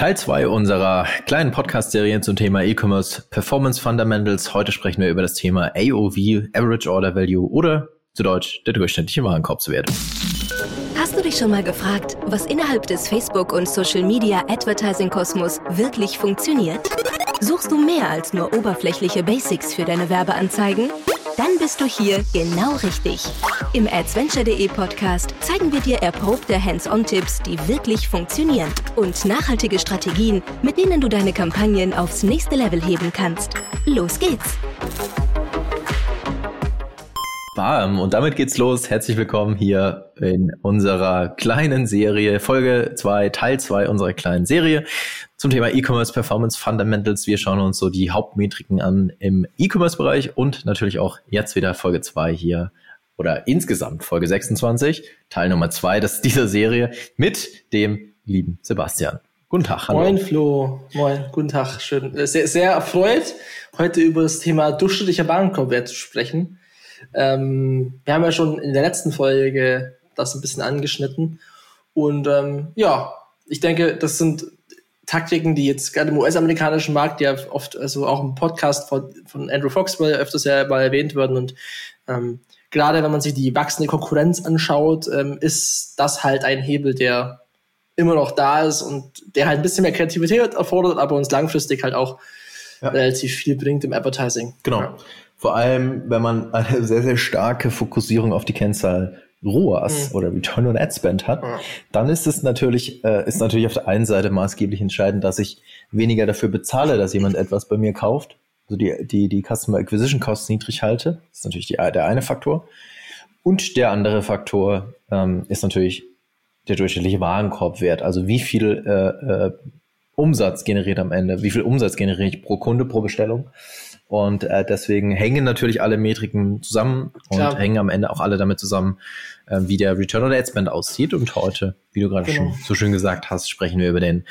Teil 2 unserer kleinen Podcast-Serie zum Thema E-Commerce Performance Fundamentals. Heute sprechen wir über das Thema AOV, Average Order Value oder zu Deutsch der durchschnittliche Warenkorbswert. Hast du dich schon mal gefragt, was innerhalb des Facebook- und Social-Media Advertising-Kosmos wirklich funktioniert? Suchst du mehr als nur oberflächliche Basics für deine Werbeanzeigen? Dann bist du hier genau richtig. Im adventure.de Podcast zeigen wir dir erprobte Hands-on-Tipps, die wirklich funktionieren und nachhaltige Strategien, mit denen du deine Kampagnen aufs nächste Level heben kannst. Los geht's! Bam, und damit geht's los. Herzlich willkommen hier in unserer kleinen Serie, Folge 2, Teil 2 unserer kleinen Serie zum Thema E-Commerce Performance Fundamentals. Wir schauen uns so die Hauptmetriken an im E-Commerce-Bereich und natürlich auch jetzt wieder Folge 2 hier oder insgesamt Folge 26, Teil Nummer 2 dieser Serie mit dem lieben Sebastian. Guten Tag. Hallo. Moin Flo, moin, guten Tag, schön. Äh, sehr, sehr erfreut, heute über das Thema durchschnittlicher Warenkorbwert zu sprechen. Ähm, wir haben ja schon in der letzten Folge das ein bisschen angeschnitten und ähm, ja, ich denke, das sind Taktiken, die jetzt gerade im US-amerikanischen Markt ja oft, also auch im Podcast von, von Andrew Fox weil öfters ja mal erwähnt werden und ähm, gerade wenn man sich die wachsende Konkurrenz anschaut, ähm, ist das halt ein Hebel, der immer noch da ist und der halt ein bisschen mehr Kreativität erfordert, aber uns langfristig halt auch ja. relativ viel bringt im Advertising. Genau. Ja. Vor allem, wenn man eine sehr, sehr starke Fokussierung auf die Kennzahl ROAS mhm. oder Return on Ad Spend hat, dann ist es natürlich, äh, ist natürlich auf der einen Seite maßgeblich entscheidend, dass ich weniger dafür bezahle, dass jemand etwas bei mir kauft. Also die, die, die Customer Acquisition Costs niedrig halte. Das ist natürlich die, der eine Faktor. Und der andere Faktor ähm, ist natürlich der durchschnittliche Warenkorbwert. Also wie viel äh, äh, Umsatz generiert am Ende, wie viel Umsatz generiere ich pro Kunde, pro Bestellung. Und äh, deswegen hängen natürlich alle Metriken zusammen Klar. und hängen am Ende auch alle damit zusammen, äh, wie der Return on Ad Spend aussieht. Und heute, wie du gerade genau. schon so schön gesagt hast, sprechen wir über den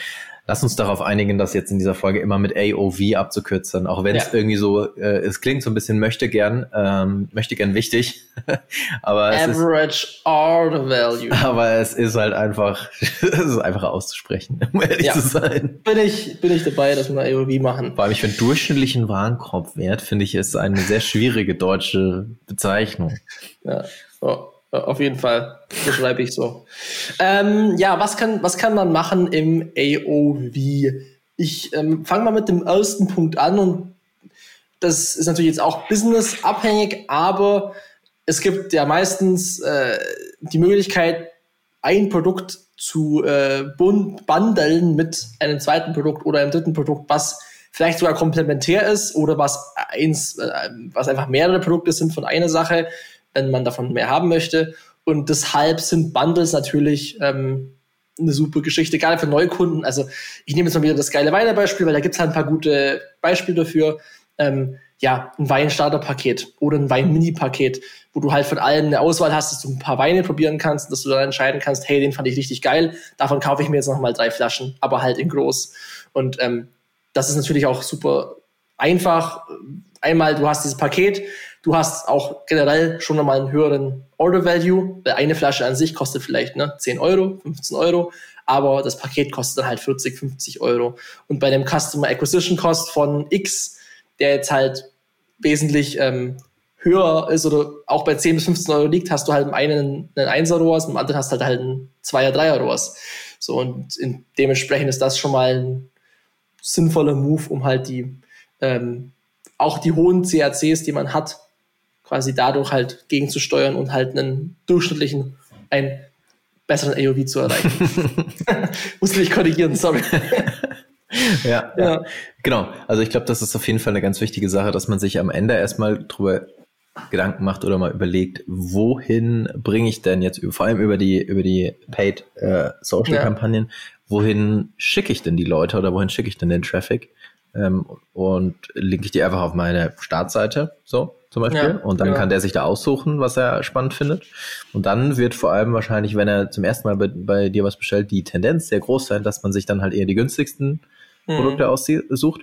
Lass uns darauf einigen, das jetzt in dieser Folge immer mit AOV abzukürzen, auch wenn es ja. irgendwie so, äh, es klingt so ein bisschen möchte gern, ähm, möchte gern wichtig, aber Average ist, Order Value. Aber es ist halt einfach, es ist einfacher auszusprechen, um ehrlich ja. zu sein. Bin ich, bin ich dabei, dass wir AOV machen. Vor allem, ich finde durchschnittlichen Warenkorbwert, finde ich, ist eine sehr schwierige deutsche Bezeichnung. Ja. Oh. Auf jeden Fall. Beschreibe ich so. Ähm, ja, was kann, was kann man machen im AOV? Ich ähm, fange mal mit dem ersten Punkt an und das ist natürlich jetzt auch businessabhängig, aber es gibt ja meistens äh, die Möglichkeit, ein Produkt zu äh, bundeln mit einem zweiten Produkt oder einem dritten Produkt, was vielleicht sogar komplementär ist oder was eins, äh, was einfach mehrere Produkte sind von einer Sache wenn man davon mehr haben möchte. Und deshalb sind Bundles natürlich ähm, eine super Geschichte, gerade für Neukunden. Also ich nehme jetzt mal wieder das geile Weine-Beispiel, weil da gibt es halt ein paar gute Beispiele dafür. Ähm, ja, ein Weinstarter-Paket oder ein Wein-Mini-Paket, wo du halt von allen eine Auswahl hast, dass du ein paar Weine probieren kannst, dass du dann entscheiden kannst, hey, den fand ich richtig geil, davon kaufe ich mir jetzt nochmal drei Flaschen, aber halt in groß. Und ähm, das ist natürlich auch super einfach. Einmal, du hast dieses Paket, Du hast auch generell schon nochmal einen höheren Order Value, weil eine Flasche an sich kostet vielleicht ne, 10 Euro, 15 Euro, aber das Paket kostet dann halt 40, 50 Euro. Und bei dem Customer Acquisition Cost von X, der jetzt halt wesentlich ähm, höher ist oder auch bei 10 bis 15 Euro liegt, hast du halt im einen einen 1er ROAS, im anderen hast du halt einen 2er, 3er ROAS. So, und in, dementsprechend ist das schon mal ein sinnvoller Move, um halt die ähm, auch die hohen CACs, die man hat, quasi dadurch halt gegenzusteuern und halt einen durchschnittlichen, einen besseren AOV zu erreichen. Musste ich korrigieren, sorry. ja, ja, genau. Also ich glaube, das ist auf jeden Fall eine ganz wichtige Sache, dass man sich am Ende erstmal drüber Gedanken macht oder mal überlegt, wohin bringe ich denn jetzt, vor allem über die, über die Paid äh, Social Kampagnen, ja. wohin schicke ich denn die Leute oder wohin schicke ich denn den Traffic? Ähm, und linke ich die einfach auf meine Startseite, so zum Beispiel. Ja, und dann ja. kann der sich da aussuchen, was er spannend findet. Und dann wird vor allem wahrscheinlich, wenn er zum ersten Mal bei, bei dir was bestellt, die Tendenz sehr groß sein, dass man sich dann halt eher die günstigsten mhm. Produkte aussucht.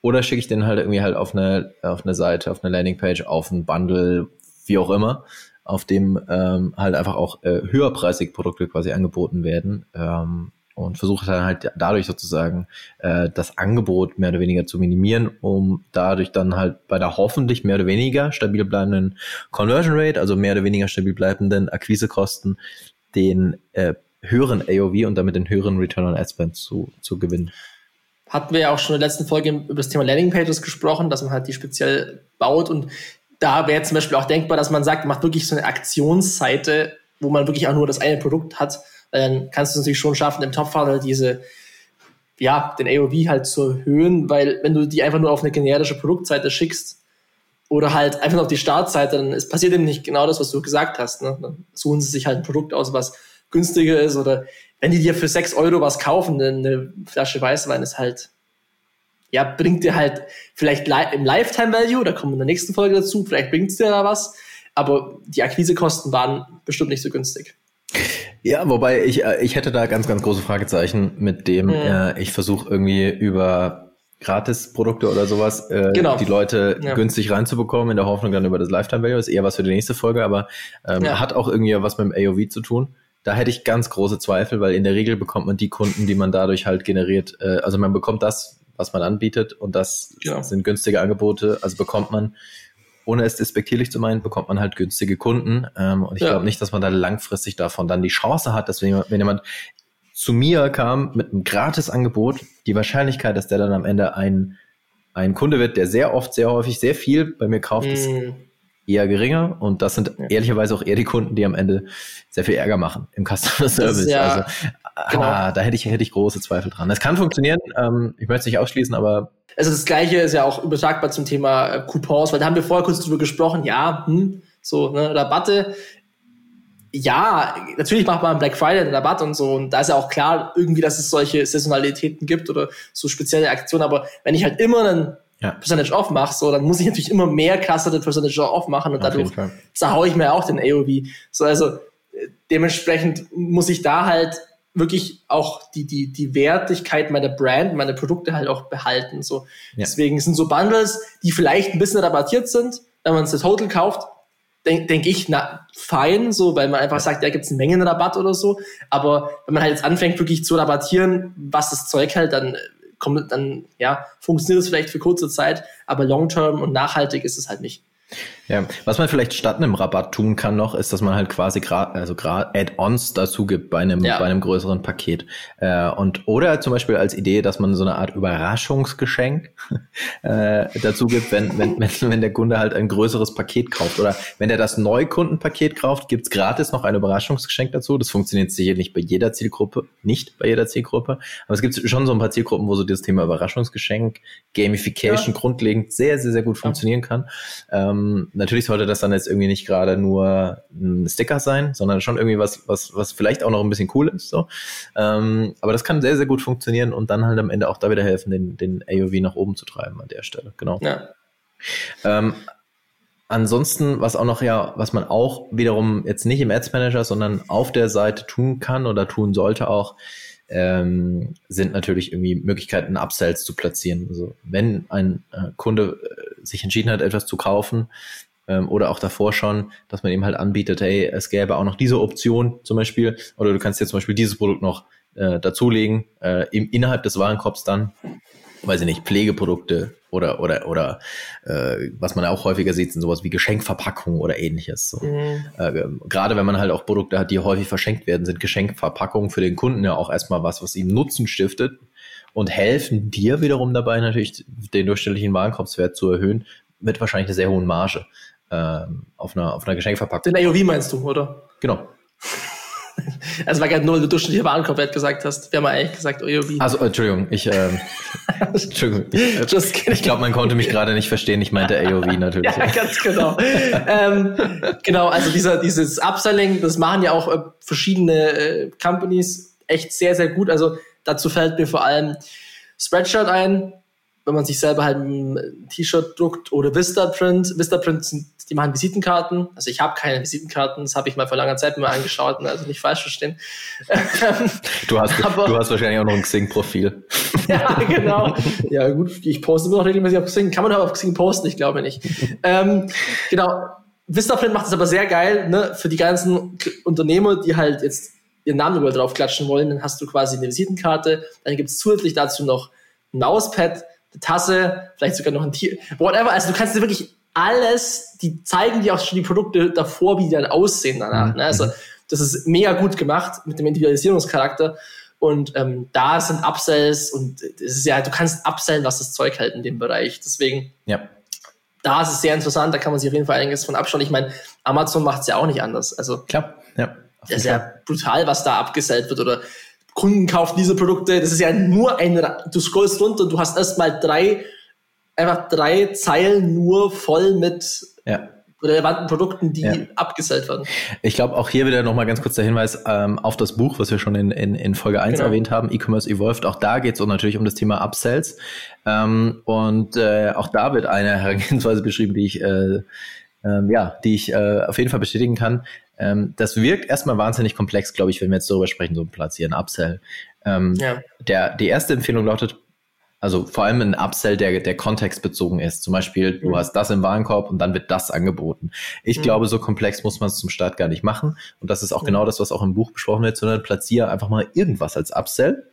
Oder schicke ich den halt irgendwie halt auf eine, auf eine Seite, auf eine Landingpage, auf ein Bundle, wie auch immer, auf dem ähm, halt einfach auch äh, höherpreisige Produkte quasi angeboten werden. Ähm, und versuche dann halt dadurch sozusagen äh, das Angebot mehr oder weniger zu minimieren, um dadurch dann halt bei der hoffentlich mehr oder weniger stabil bleibenden Conversion Rate, also mehr oder weniger stabil bleibenden Akquisekosten, den äh, höheren AOV und damit den höheren Return on Ad Spend zu, zu gewinnen. Hatten wir ja auch schon in der letzten Folge über das Thema Landing Pages gesprochen, dass man halt die speziell baut und da wäre zum Beispiel auch denkbar, dass man sagt, macht wirklich so eine Aktionsseite, wo man wirklich auch nur das eine Produkt hat, weil dann kannst du es natürlich schon schaffen, im Top-Funnel diese, ja, den AOV halt zu erhöhen, weil wenn du die einfach nur auf eine generische Produktseite schickst oder halt einfach nur auf die Startseite, dann ist, passiert eben nicht genau das, was du gesagt hast. Ne? Dann suchen sie sich halt ein Produkt aus, was günstiger ist oder wenn die dir für sechs Euro was kaufen, eine Flasche Weißwein ist halt ja, bringt dir halt vielleicht li im Lifetime Value, da kommen wir in der nächsten Folge dazu, vielleicht bringt es dir da was, aber die Akquisekosten waren bestimmt nicht so günstig. Ja, wobei ich, äh, ich hätte da ganz, ganz große Fragezeichen mit dem, mhm. äh, ich versuche irgendwie über Gratis-Produkte oder sowas, äh, genau. die Leute ja. günstig reinzubekommen, in der Hoffnung dann über das Lifetime Value, ist eher was für die nächste Folge, aber ähm, ja. hat auch irgendwie was mit dem AOV zu tun. Da hätte ich ganz große Zweifel, weil in der Regel bekommt man die Kunden, die man dadurch halt generiert, äh, also man bekommt das, was man anbietet und das genau. sind günstige Angebote, also bekommt man ohne es despektierlich zu meinen, bekommt man halt günstige Kunden. Ähm, und ich ja. glaube nicht, dass man da langfristig davon dann die Chance hat, dass wenn jemand, wenn jemand zu mir kam mit einem Gratisangebot, die Wahrscheinlichkeit, dass der dann am Ende ein, ein Kunde wird, der sehr oft, sehr häufig, sehr viel bei mir kauft, mm. ist mhm eher geringer und das sind ja. ehrlicherweise auch eher die Kunden, die am Ende sehr viel Ärger machen im Customer Service. Ja, also genau. ah, da hätte ich, hätte ich große Zweifel dran. Das kann funktionieren, ähm, ich möchte es nicht ausschließen, aber. Also das gleiche ist ja auch übertragbar zum Thema äh, Coupons, weil da haben wir vorher kurz drüber gesprochen, ja, hm, so, ne, Rabatte. Ja, natürlich macht man Black Friday einen Rabatt und so, und da ist ja auch klar, irgendwie, dass es solche Saisonalitäten gibt oder so spezielle Aktionen, aber wenn ich halt immer einen ja. Percentage Off mache, so, dann muss ich natürlich immer mehr Clustered Percentage Off machen und Auf dadurch zerhaue ich mir auch den AOV. So, also äh, dementsprechend muss ich da halt wirklich auch die, die, die Wertigkeit meiner Brand, meine Produkte halt auch behalten. So. Ja. Deswegen sind so Bundles, die vielleicht ein bisschen rabattiert sind, wenn man es das Total kauft, denke denk ich, na, fein, so, weil man einfach sagt, ja, gibt es einen Mengenrabatt oder so. Aber wenn man halt jetzt anfängt, wirklich zu rabattieren, was das Zeug hält, dann kommt dann, ja, funktioniert es vielleicht für kurze Zeit, aber long-term und nachhaltig ist es halt nicht. Ja, was man vielleicht statt einem Rabatt tun kann noch, ist, dass man halt quasi gerade also Add-ons dazu gibt bei einem ja. bei einem größeren Paket äh, und oder zum Beispiel als Idee, dass man so eine Art Überraschungsgeschenk äh, dazu gibt, wenn, wenn wenn wenn der Kunde halt ein größeres Paket kauft oder wenn er das Neukundenpaket kauft, gibt's gratis noch ein Überraschungsgeschenk dazu. Das funktioniert sicher nicht bei jeder Zielgruppe, nicht bei jeder Zielgruppe, aber es gibt schon so ein paar Zielgruppen, wo so dieses Thema Überraschungsgeschenk, Gamification ja. grundlegend sehr sehr sehr gut funktionieren kann. Ähm, natürlich sollte das dann jetzt irgendwie nicht gerade nur ein Sticker sein, sondern schon irgendwie was, was, was vielleicht auch noch ein bisschen cool ist. So. Ähm, aber das kann sehr, sehr gut funktionieren und dann halt am Ende auch da wieder helfen, den, den AOV nach oben zu treiben an der Stelle. Genau. Ja. Ähm, Ansonsten, was auch noch ja, was man auch wiederum jetzt nicht im Ads Manager, sondern auf der Seite tun kann oder tun sollte auch, ähm, sind natürlich irgendwie Möglichkeiten, Upsells zu platzieren. Also wenn ein äh, Kunde äh, sich entschieden hat, etwas zu kaufen, ähm, oder auch davor schon, dass man eben halt anbietet, hey, es gäbe auch noch diese Option zum Beispiel, oder du kannst jetzt zum Beispiel dieses Produkt noch äh, dazulegen, äh, im, innerhalb des Warenkorbs dann, weiß ich nicht, Pflegeprodukte oder oder oder äh, was man auch häufiger sieht, sind sowas wie Geschenkverpackungen oder ähnliches. So. Mhm. Äh, gerade wenn man halt auch Produkte hat, die häufig verschenkt werden, sind Geschenkverpackungen für den Kunden ja auch erstmal was, was ihm Nutzen stiftet und helfen dir wiederum dabei natürlich den durchschnittlichen Warenkorbswert zu erhöhen mit wahrscheinlich einer sehr hohen Marge ähm, auf, einer, auf einer Geschenkverpackung. Den AOV meinst du, oder? Genau. Also war gerade nur der durchschnittliche Warenkorbwert gesagt hast. Wir haben eigentlich gesagt AOV. Also, Entschuldigung, ich, ähm, Entschuldigung. Ich, ich glaube, man konnte mich gerade nicht verstehen. Ich meinte AOV natürlich. ja, ganz genau. ähm, genau, also dieser, dieses Upselling, das machen ja auch äh, verschiedene äh, Companies echt sehr, sehr gut. Also dazu fällt mir vor allem Spreadshirt ein, wenn man sich selber halt ein T-Shirt druckt oder Vistaprint. Vistaprint sind, die machen Visitenkarten. Also ich habe keine Visitenkarten, das habe ich mal vor langer Zeit mal angeschaut, also nicht falsch verstehen. Du hast, Aber, du hast wahrscheinlich auch noch ein Xing-Profil. ja, genau. Ja, gut, ich poste immer noch regelmäßig auf Xing. Kann man aber auf Xing posten? Ich glaube nicht. ähm, genau. Vistaprint macht es aber sehr geil, ne, für die ganzen Unternehmer, die halt jetzt ihren Namen überall drauf klatschen wollen, dann hast du quasi eine Visitenkarte, dann gibt es zusätzlich dazu noch ein Mauspad, eine Tasse, vielleicht sogar noch ein Tier, whatever. Also du kannst dir wirklich alles, die zeigen dir auch schon die Produkte davor, wie die dann aussehen danach. Mhm. Ne? Also das ist mega gut gemacht mit dem Individualisierungscharakter. Und ähm, da sind Upsells und es ist ja, du kannst upsellen, was das Zeug hält in dem Bereich. Deswegen, ja. da ist es sehr interessant, da kann man sich auf jeden Fall einiges von abschauen. Ich meine, Amazon macht es ja auch nicht anders. Also klar, ja. Das ist ja brutal, was da abgesellt wird oder Kunden kaufen diese Produkte. Das ist ja nur ein, du scrollst runter, du hast erstmal drei, einfach drei Zeilen nur voll mit ja relevanten Produkten, die ja. abgesellt werden. Ich glaube, auch hier wieder nochmal ganz kurz der Hinweis ähm, auf das Buch, was wir schon in, in, in Folge 1 genau. erwähnt haben, E-Commerce Evolved. Auch da geht es natürlich um das Thema Upsells. Ähm, und äh, auch da wird eine Herangehensweise beschrieben, die ich, äh, äh, ja, die ich äh, auf jeden Fall bestätigen kann. Ähm, das wirkt erstmal wahnsinnig komplex, glaube ich, wenn wir jetzt darüber sprechen, so ein Platzieren, Upsell. Ähm, ja. der, die erste Empfehlung lautet, also vor allem ein Upsell, der, der kontextbezogen ist. Zum Beispiel, du mhm. hast das im Warenkorb und dann wird das angeboten. Ich mhm. glaube, so komplex muss man es zum Start gar nicht machen. Und das ist auch mhm. genau das, was auch im Buch besprochen wird, sondern platziere einfach mal irgendwas als Upsell,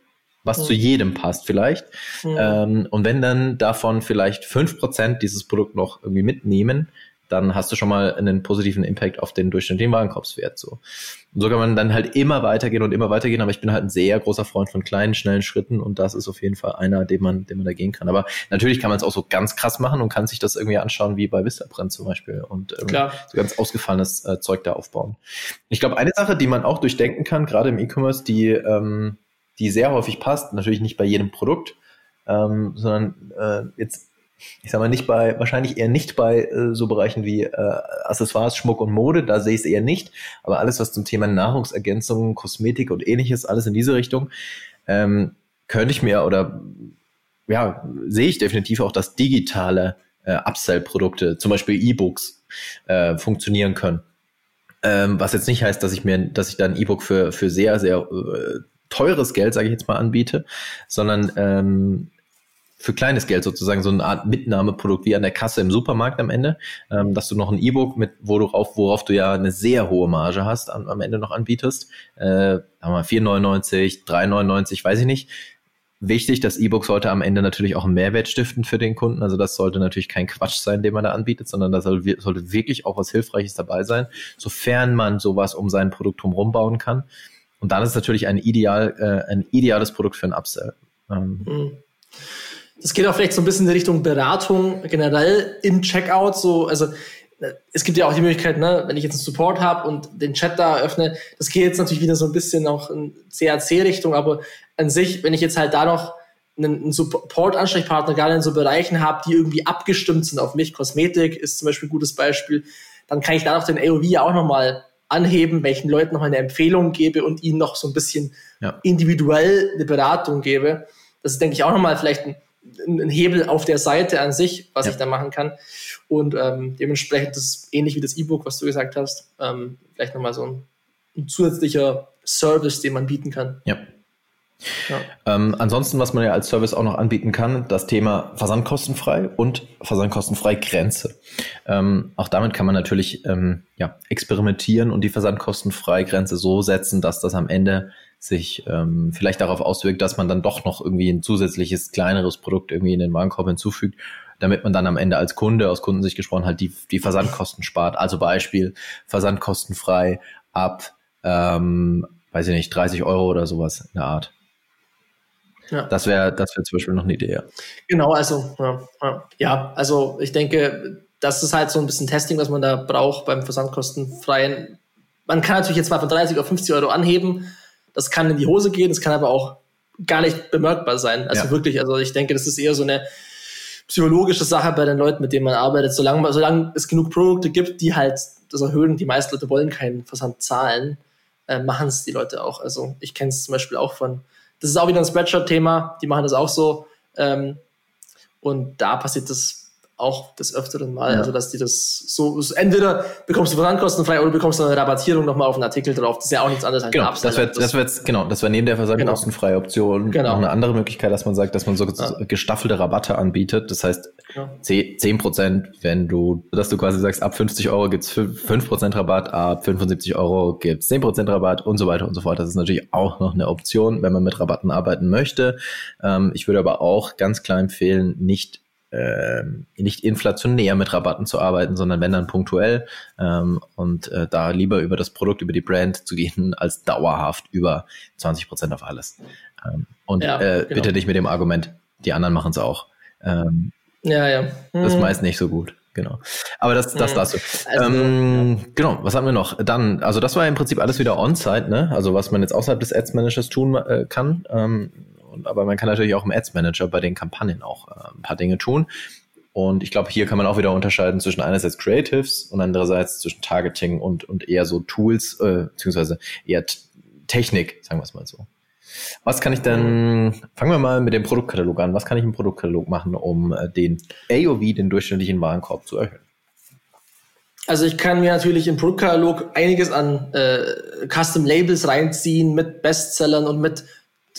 was zu jedem passt vielleicht. Ähm, und wenn dann davon vielleicht fünf Prozent dieses Produkt noch irgendwie mitnehmen, dann hast du schon mal einen positiven Impact auf den durchschnittlichen Warenkorbswert. So. Und so kann man dann halt immer weitergehen und immer weitergehen, aber ich bin halt ein sehr großer Freund von kleinen, schnellen Schritten und das ist auf jeden Fall einer, den man, den man da gehen kann. Aber natürlich kann man es auch so ganz krass machen und kann sich das irgendwie anschauen, wie bei Vistaprint zum Beispiel und ähm, so ganz ausgefallenes äh, Zeug da aufbauen. Ich glaube, eine Sache, die man auch durchdenken kann, gerade im E-Commerce, die, ähm, die sehr häufig passt, natürlich nicht bei jedem Produkt, ähm, sondern äh, jetzt ich sag mal nicht bei, wahrscheinlich eher nicht bei äh, so Bereichen wie äh, Accessoires, Schmuck und Mode, da sehe ich es eher nicht, aber alles, was zum Thema Nahrungsergänzungen, Kosmetik und ähnliches, alles in diese Richtung, ähm, könnte ich mir oder ja, sehe ich definitiv auch, dass digitale äh, Upsell-Produkte, zum Beispiel E-Books, äh, funktionieren können. Ähm, was jetzt nicht heißt, dass ich mir, dass ich dann E-Book für, für sehr, sehr äh, teures Geld, sage ich jetzt mal, anbiete, sondern ähm, für kleines Geld sozusagen so eine Art Mitnahmeprodukt wie an der Kasse im Supermarkt am Ende, ähm, dass du noch ein E-Book mit, wo du rauf, worauf du ja eine sehr hohe Marge hast, am, am Ende noch anbietest. Äh, 4,99, 3,99, weiß ich nicht. Wichtig, das E-Book sollte am Ende natürlich auch einen Mehrwert stiften für den Kunden. Also das sollte natürlich kein Quatsch sein, den man da anbietet, sondern da soll, sollte wirklich auch was Hilfreiches dabei sein, sofern man sowas um sein Produkt herum bauen kann. Und dann ist natürlich ein ideal, äh, ein ideales Produkt für ein Upsell. Ähm, mhm. Das geht auch vielleicht so ein bisschen in Richtung Beratung generell im Checkout. So, also es gibt ja auch die Möglichkeit, ne, wenn ich jetzt einen Support habe und den Chat da öffne, das geht jetzt natürlich wieder so ein bisschen auch in CAC-Richtung, aber an sich, wenn ich jetzt halt da noch einen, Support-Ansprechpartner gerade in so Bereichen habe, die irgendwie abgestimmt sind auf mich, Kosmetik ist zum Beispiel ein gutes Beispiel, dann kann ich da noch den AOV ja auch nochmal anheben, welchen Leuten nochmal eine Empfehlung gebe und ihnen noch so ein bisschen ja. individuell eine Beratung gebe. Das ist, denke ich, auch nochmal vielleicht ein ein Hebel auf der Seite an sich, was ja. ich da machen kann. Und ähm, dementsprechend das ist ähnlich wie das E-Book, was du gesagt hast, ähm, vielleicht nochmal so ein, ein, zusätzlicher Service, den man bieten kann. Ja. ja. Ähm, ansonsten, was man ja als Service auch noch anbieten kann, das Thema versandkostenfrei und versandkostenfrei Grenze. Ähm, auch damit kann man natürlich ähm, ja, experimentieren und die versandkostenfrei Grenze so setzen, dass das am Ende sich ähm, vielleicht darauf auswirkt, dass man dann doch noch irgendwie ein zusätzliches, kleineres Produkt irgendwie in den Warenkorb hinzufügt, damit man dann am Ende als Kunde, aus Kundensicht gesprochen, halt die, die Versandkosten spart. Also Beispiel versandkostenfrei ab, ähm, weiß ich nicht, 30 Euro oder sowas in der Art. Ja. Das wäre das wäre zum Beispiel noch eine Idee. Ja. Genau, also ja, ja, also ich denke, das ist halt so ein bisschen Testing, was man da braucht beim versandkostenfreien. Man kann natürlich jetzt mal von 30 auf 50 Euro anheben, das kann in die Hose gehen, das kann aber auch gar nicht bemerkbar sein. Also ja. wirklich, also ich denke, das ist eher so eine psychologische Sache bei den Leuten, mit denen man arbeitet. Solange, solange es genug Produkte gibt, die halt das erhöhen, die meisten Leute wollen keinen Versand zahlen, äh, machen es die Leute auch. Also ich kenne es zum Beispiel auch von, das ist auch wieder ein Spreadshirt-Thema, die machen das auch so. Ähm, und da passiert das auch des Öfteren mal. Ja. Also, dass die das so, so, entweder bekommst du versandkostenfrei oder bekommst du eine Rabattierung nochmal auf einen Artikel drauf. Das ist ja auch nichts anderes als genau, das wäre das wär jetzt, genau, das wäre neben der versandkostenfreie Option genau. noch eine andere Möglichkeit, dass man sagt, dass man so ja. gestaffelte Rabatte anbietet. Das heißt, ja. 10 Prozent, wenn du, dass du quasi sagst, ab 50 Euro gibt's 5 Prozent Rabatt, ab 75 Euro gibt's 10 Prozent Rabatt und so weiter und so fort. Das ist natürlich auch noch eine Option, wenn man mit Rabatten arbeiten möchte. Ähm, ich würde aber auch ganz klar empfehlen, nicht ähm, nicht inflationär mit Rabatten zu arbeiten, sondern wenn dann punktuell ähm, und äh, da lieber über das Produkt, über die Brand zu gehen, als dauerhaft über 20 Prozent auf alles. Ähm, und ja, äh, genau. bitte nicht mit dem Argument, die anderen machen es auch. Ähm, ja, ja. Mhm. Das ist meist nicht so gut. Genau. Aber das, das mhm. dazu. Also, ähm, ja. Genau, was haben wir noch? Dann, also das war im Prinzip alles wieder on-site, ne? Also was man jetzt außerhalb des Ads Managers tun äh, kann. Ähm, und, aber man kann natürlich auch im Ads Manager bei den Kampagnen auch äh, ein paar Dinge tun. Und ich glaube, hier kann man auch wieder unterscheiden zwischen einerseits Creatives und andererseits zwischen Targeting und, und eher so Tools, äh, beziehungsweise eher Technik, sagen wir es mal so. Was kann ich denn, fangen wir mal mit dem Produktkatalog an. Was kann ich im Produktkatalog machen, um äh, den AOV, den durchschnittlichen Warenkorb zu erhöhen? Also ich kann mir natürlich im Produktkatalog einiges an äh, Custom Labels reinziehen mit Bestsellern und mit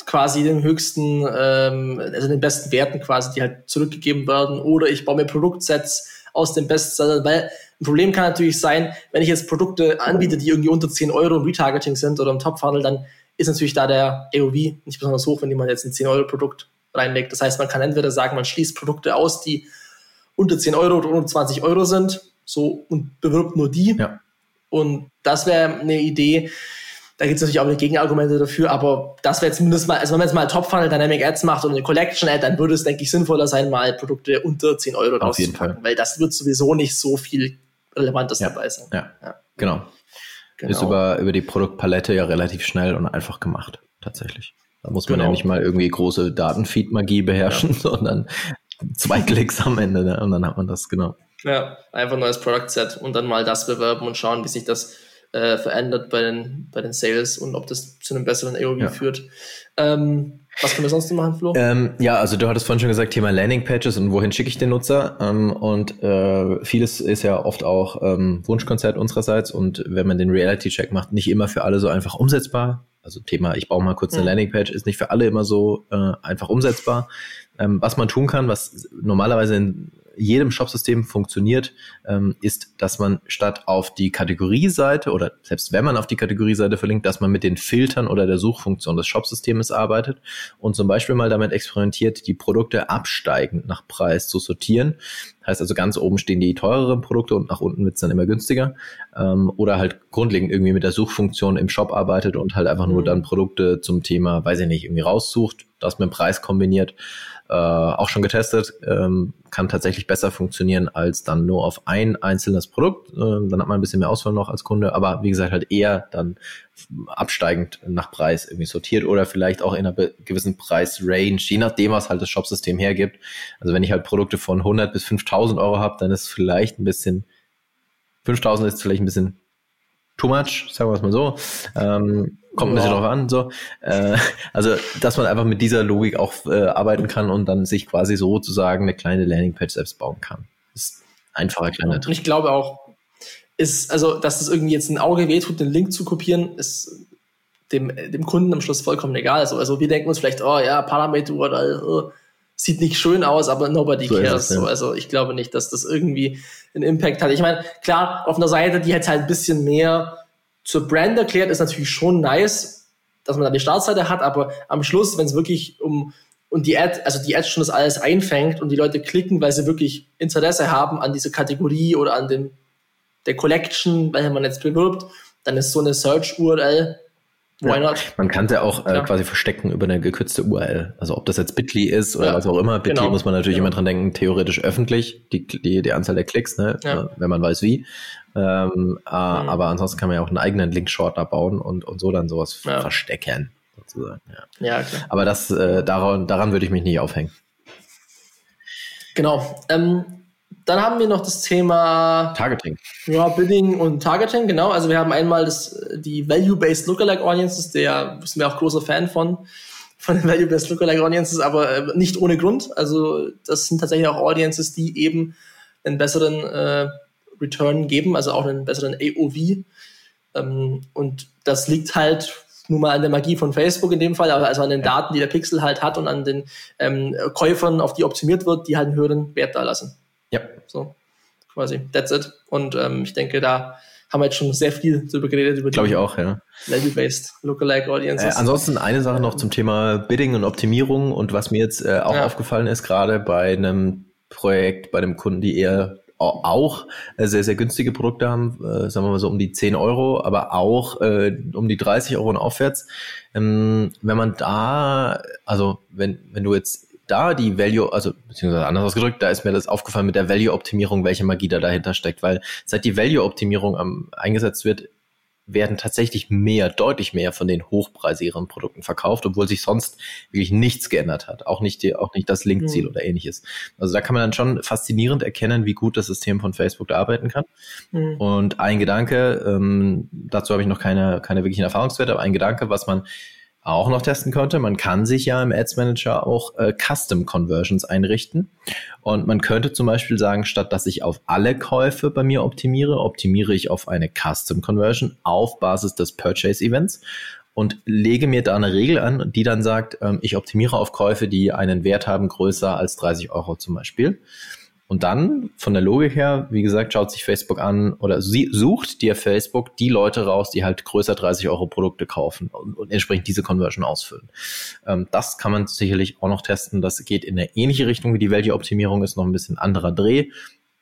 quasi den höchsten, ähm, also den besten Werten quasi, die halt zurückgegeben werden. Oder ich baue mir Produktsets aus den Bestsellern, weil ein Problem kann natürlich sein, wenn ich jetzt Produkte anbiete, die irgendwie unter 10 Euro im Retargeting sind oder im Top-Funnel, dann ist natürlich da der AOV nicht besonders hoch, wenn jemand jetzt ein 10-Euro-Produkt reinlegt. Das heißt, man kann entweder sagen, man schließt Produkte aus, die unter 10 Euro oder unter 20 Euro sind, so und bewirbt nur die. Ja. Und das wäre eine Idee. Da gibt es natürlich auch Gegenargumente dafür, aber das wäre zumindest mal, also wenn man jetzt mal Top-Funnel Dynamic Ads macht und eine Collection-Ad, dann würde es, denke ich, sinnvoller sein, mal Produkte unter 10 Euro Auf jeden Fall. Weil das wird sowieso nicht so viel Relevantes ja. dabei sein. Ja, ja. genau. genau. Ist über, über die Produktpalette ja relativ schnell und einfach gemacht, tatsächlich. Da muss man genau. ja nicht mal irgendwie große Datenfeed-Magie beherrschen, ja. sondern zwei Klicks am Ende ne? und dann hat man das, genau. Ja, einfach neues Product-Set und dann mal das bewerben und schauen, wie sich das äh, verändert bei den, bei den Sales und ob das zu einem besseren AOV ja. führt. Ähm, was können wir sonst noch machen, Flo? Ähm, ja, also du hattest vorhin schon gesagt, Thema Landing-Pages und wohin schicke ich den Nutzer? Ähm, und äh, vieles ist ja oft auch ähm, Wunschkonzert unsererseits und wenn man den Reality-Check macht, nicht immer für alle so einfach umsetzbar. Also Thema, ich baue mal kurz eine mhm. Landing-Page, ist nicht für alle immer so äh, einfach umsetzbar. Ähm, was man tun kann, was normalerweise in jedem Shopsystem funktioniert, ähm, ist, dass man statt auf die Kategorieseite oder selbst wenn man auf die Kategorieseite verlinkt, dass man mit den Filtern oder der Suchfunktion des Shopsystems arbeitet und zum Beispiel mal damit experimentiert, die Produkte absteigend nach Preis zu sortieren. Heißt also ganz oben stehen die teureren Produkte und nach unten wird's dann immer günstiger. Ähm, oder halt grundlegend irgendwie mit der Suchfunktion im Shop arbeitet und halt einfach nur mhm. dann Produkte zum Thema, weiß ich nicht, irgendwie raussucht, das mit dem Preis kombiniert äh, auch schon getestet, ähm, kann tatsächlich besser funktionieren als dann nur auf ein einzelnes Produkt. Äh, dann hat man ein bisschen mehr Auswahl noch als Kunde, aber wie gesagt halt eher dann absteigend nach Preis irgendwie sortiert oder vielleicht auch in einer gewissen Preisrange, je nachdem, was halt das Shopsystem hergibt. Also wenn ich halt Produkte von 100 bis 5000 Euro habe, dann ist vielleicht ein bisschen 5000 ist vielleicht ein bisschen too much, sagen wir es mal so. Ähm, kommt ein bisschen drauf an. So. Äh, also, dass man einfach mit dieser Logik auch äh, arbeiten kann und dann sich quasi sozusagen eine kleine Landingpage selbst bauen kann. Das ist einfacher, kleiner Trick. Ich glaube auch, ist, also, dass das irgendwie jetzt ein Auge wehtut, den Link zu kopieren, ist dem, dem Kunden am Schluss vollkommen egal. Also, also wir denken uns vielleicht, oh ja, Parameter oder uh, sieht nicht schön aus, aber nobody so cares. So, also ich glaube nicht, dass das irgendwie einen Impact hat. Ich meine, klar, auf einer Seite, die jetzt halt ein bisschen mehr zur Brand erklärt, ist natürlich schon nice, dass man da die Startseite hat, aber am Schluss, wenn es wirklich um und die Ad, also die Ad schon das alles einfängt und die Leute klicken, weil sie wirklich Interesse haben an dieser Kategorie oder an dem der Collection, welche man jetzt bewirbt, dann ist so eine Search-URL Why not? Man kann sie auch äh, quasi verstecken über eine gekürzte URL. Also ob das jetzt Bitly ist oder ja. was auch immer. Bitly genau. muss man natürlich genau. immer dran denken, theoretisch öffentlich, die, die, die Anzahl der Klicks, ne? Ja. Äh, wenn man weiß wie. Ähm, äh, mhm. Aber ansonsten kann man ja auch einen eigenen Link-Shorter bauen und, und so dann sowas ja. verstecken. Sozusagen. Ja, ja klar. Aber das, äh, daran, daran würde ich mich nicht aufhängen. Genau. Ähm, dann haben wir noch das Thema Targeting. Ja, Bidding und Targeting, genau. Also wir haben einmal das, die Value-Based Lookalike Audiences, der sind wir auch großer Fan von. von den Value-Based Lookalike Audiences, aber äh, nicht ohne Grund. Also das sind tatsächlich auch Audiences, die eben einen besseren äh, Return geben, also auch einen besseren AOV. Ähm, und das liegt halt nun mal an der Magie von Facebook in dem Fall, also an den. Daten, die der Pixel halt hat und an den ähm, Käufern, auf die optimiert wird, die halt einen höheren Wert da lassen. So, quasi. That's it. Und ähm, ich denke, da haben wir jetzt schon sehr viel darüber geredet. Über Glaube ich auch, ja. Value-Based Lookalike Audiences. Äh, ansonsten eine Sache noch zum Thema Bidding und Optimierung und was mir jetzt äh, auch ja. aufgefallen ist, gerade bei einem Projekt, bei einem Kunden, die eher auch äh, sehr, sehr günstige Produkte haben, äh, sagen wir mal so um die 10 Euro, aber auch äh, um die 30 Euro und aufwärts. Ähm, wenn man da, also wenn, wenn du jetzt da die Value, also beziehungsweise anders ausgedrückt, da ist mir das aufgefallen mit der Value-Optimierung, welche Magie da dahinter steckt, weil seit die Value-Optimierung eingesetzt wird, werden tatsächlich mehr, deutlich mehr von den hochpreisigeren Produkten verkauft, obwohl sich sonst wirklich nichts geändert hat. Auch nicht, die, auch nicht das Linkziel mhm. oder ähnliches. Also da kann man dann schon faszinierend erkennen, wie gut das System von Facebook da arbeiten kann. Mhm. Und ein Gedanke, ähm, dazu habe ich noch keine, keine wirklichen Erfahrungswerte, aber ein Gedanke, was man auch noch testen könnte. Man kann sich ja im Ads Manager auch äh, Custom Conversions einrichten. Und man könnte zum Beispiel sagen, statt dass ich auf alle Käufe bei mir optimiere, optimiere ich auf eine Custom Conversion auf Basis des Purchase Events und lege mir da eine Regel an, die dann sagt, ähm, ich optimiere auf Käufe, die einen Wert haben größer als 30 Euro zum Beispiel. Und dann, von der Logik her, wie gesagt, schaut sich Facebook an oder sie sucht dir Facebook die Leute raus, die halt größer 30 Euro Produkte kaufen und, und entsprechend diese Conversion ausfüllen. Ähm, das kann man sicherlich auch noch testen. Das geht in eine ähnliche Richtung wie die Value-Optimierung, ist noch ein bisschen anderer Dreh.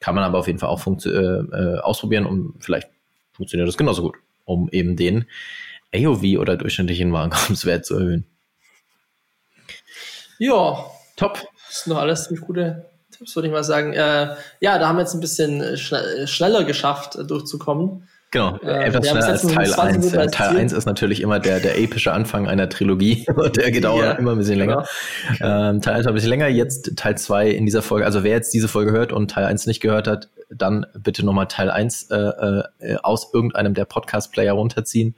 Kann man aber auf jeden Fall auch äh, äh, ausprobieren und vielleicht funktioniert das genauso gut, um eben den AOV oder durchschnittlichen Warenkorbswert zu erhöhen. Ja, top. Das sind noch alles ziemlich gute würde ich mal sagen. Äh, ja, da haben wir jetzt ein bisschen schn schneller geschafft, äh, durchzukommen. Genau, äh, etwas schneller als Teil 1. Teil 1 ist natürlich immer der, der epische Anfang einer Trilogie und der auch ja, immer ein bisschen länger. Genau. Ähm, Teil 1 war ein bisschen länger, jetzt Teil 2 in dieser Folge. Also wer jetzt diese Folge hört und Teil 1 nicht gehört hat, dann bitte nochmal Teil 1 äh, äh, aus irgendeinem der Podcast-Player runterziehen.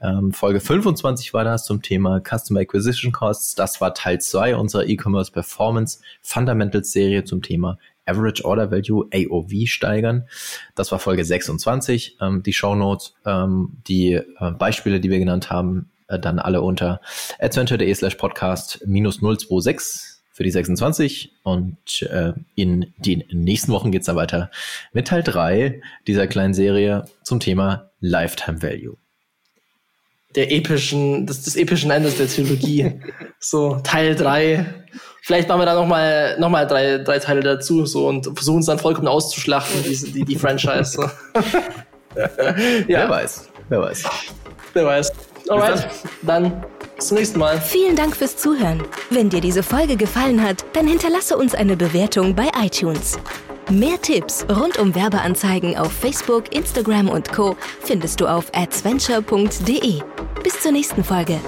Ähm, Folge 25 war das zum Thema Customer Acquisition Costs. Das war Teil 2 unserer E-Commerce Performance Fundamentals Serie zum Thema Average Order Value, AOV steigern. Das war Folge 26. Ähm, die Show Notes, ähm, die äh, Beispiele, die wir genannt haben, äh, dann alle unter adventure.de slash podcast minus 026 für die 26 und äh, in den nächsten Wochen geht's dann weiter mit Teil 3 dieser kleinen Serie zum Thema Lifetime Value. Der epischen, des, des epischen Endes der Trilogie. so Teil 3 Vielleicht machen wir da nochmal noch mal drei, drei Teile dazu so und versuchen es dann vollkommen auszuschlachten, die, die, die Franchise. So. ja. Wer weiß. Wer weiß. Wer weiß. Alright, dann bis zum nächsten Mal. Vielen Dank fürs Zuhören. Wenn dir diese Folge gefallen hat, dann hinterlasse uns eine Bewertung bei iTunes. Mehr Tipps rund um Werbeanzeigen auf Facebook, Instagram und Co. findest du auf adventure.de. Bis zur nächsten Folge.